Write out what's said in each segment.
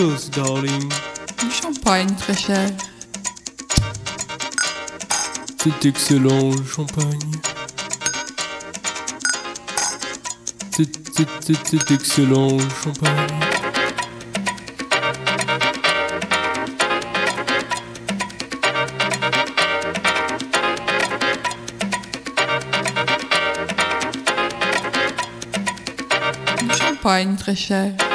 chose, darling. Du champagne, très cher. C'est excellent, le champagne. C'est excellent, le champagne. Du champagne, très cher.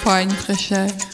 champagne très.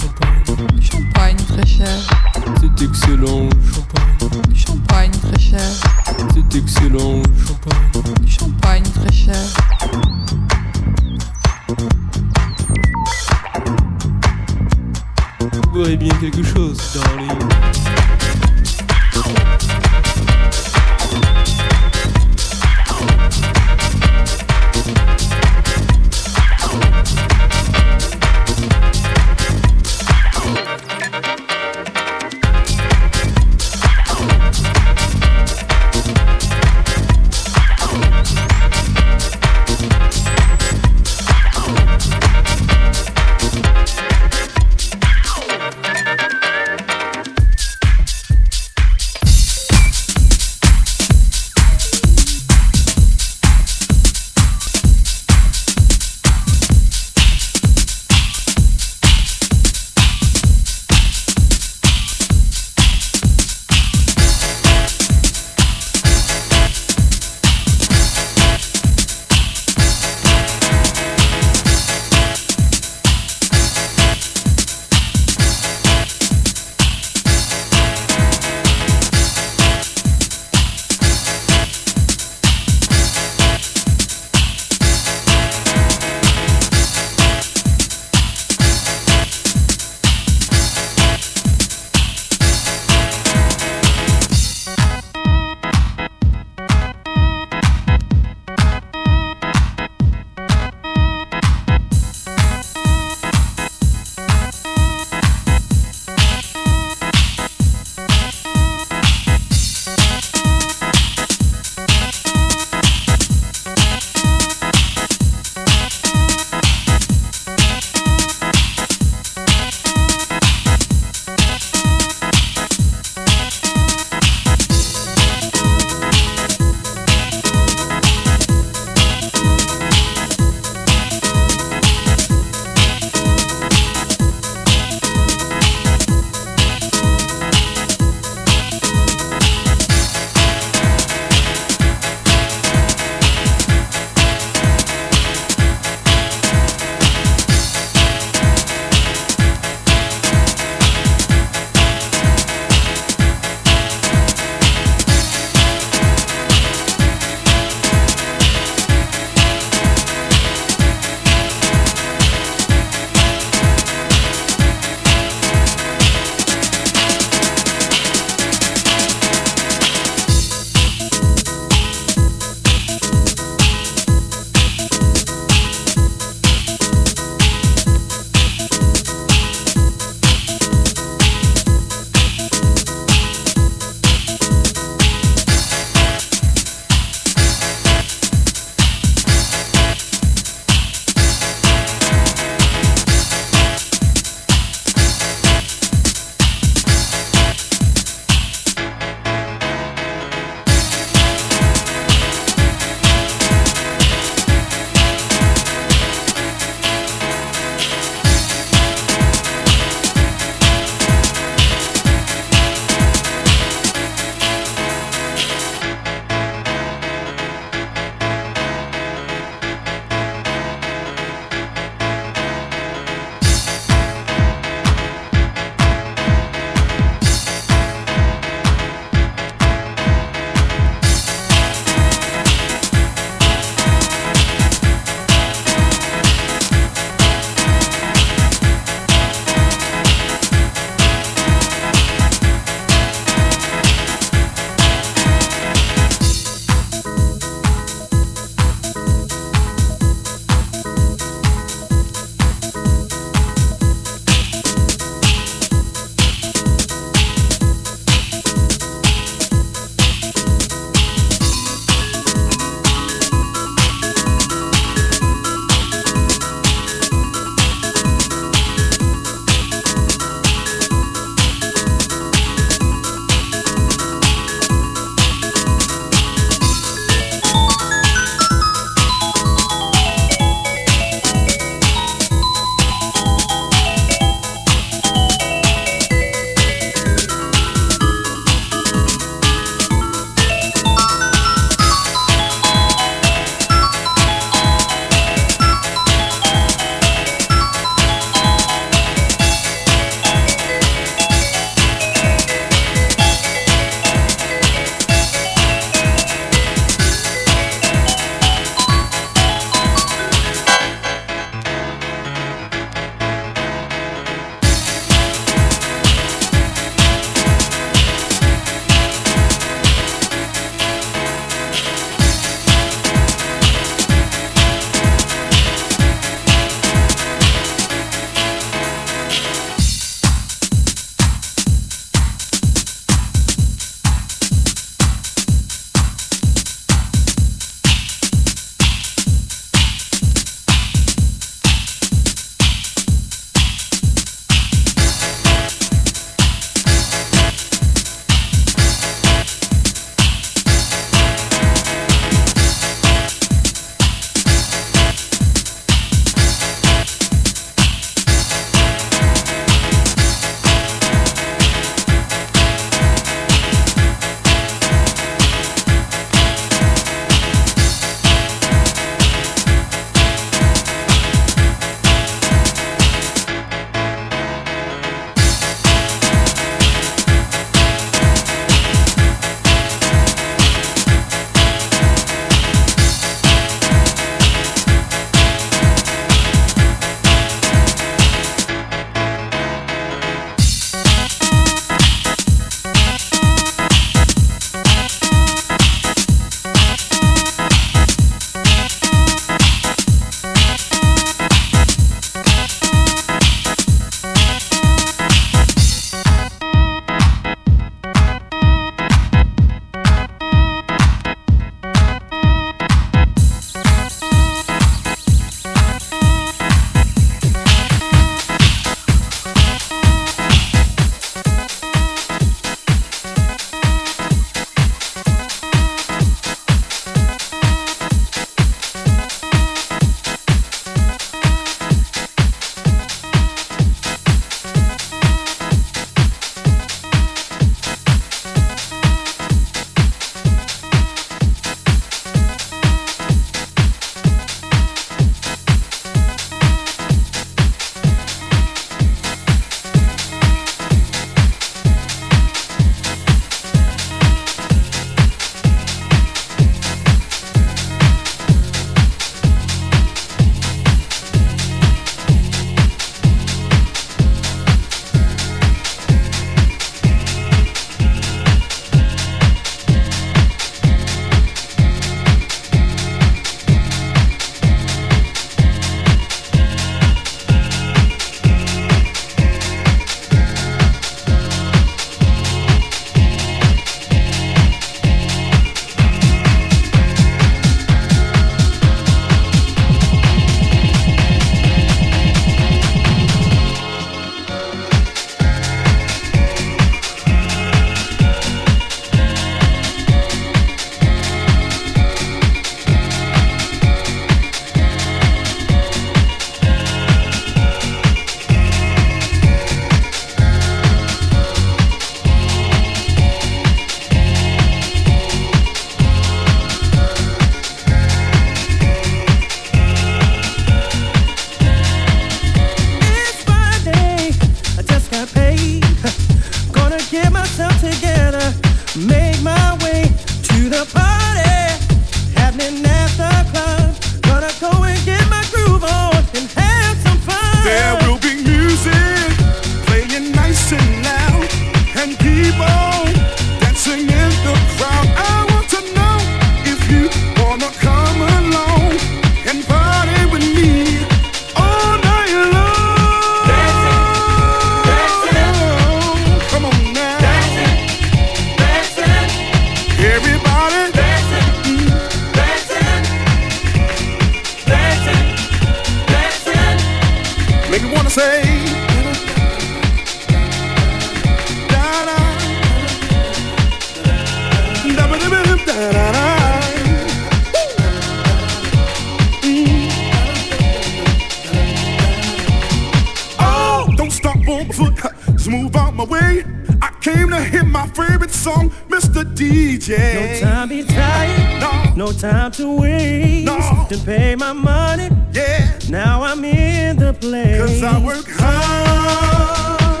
Song, Mr. DJ. No time be tired, No. no time to waste. No. To pay my money, Yeah, now I'm in the place. cause I work hard.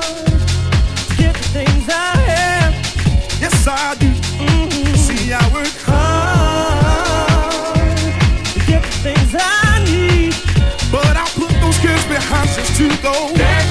to get the things I have. Yes, I do. Mm-hmm. See, I work hard to get the things I need. But I'll put those kids behind just to go. Take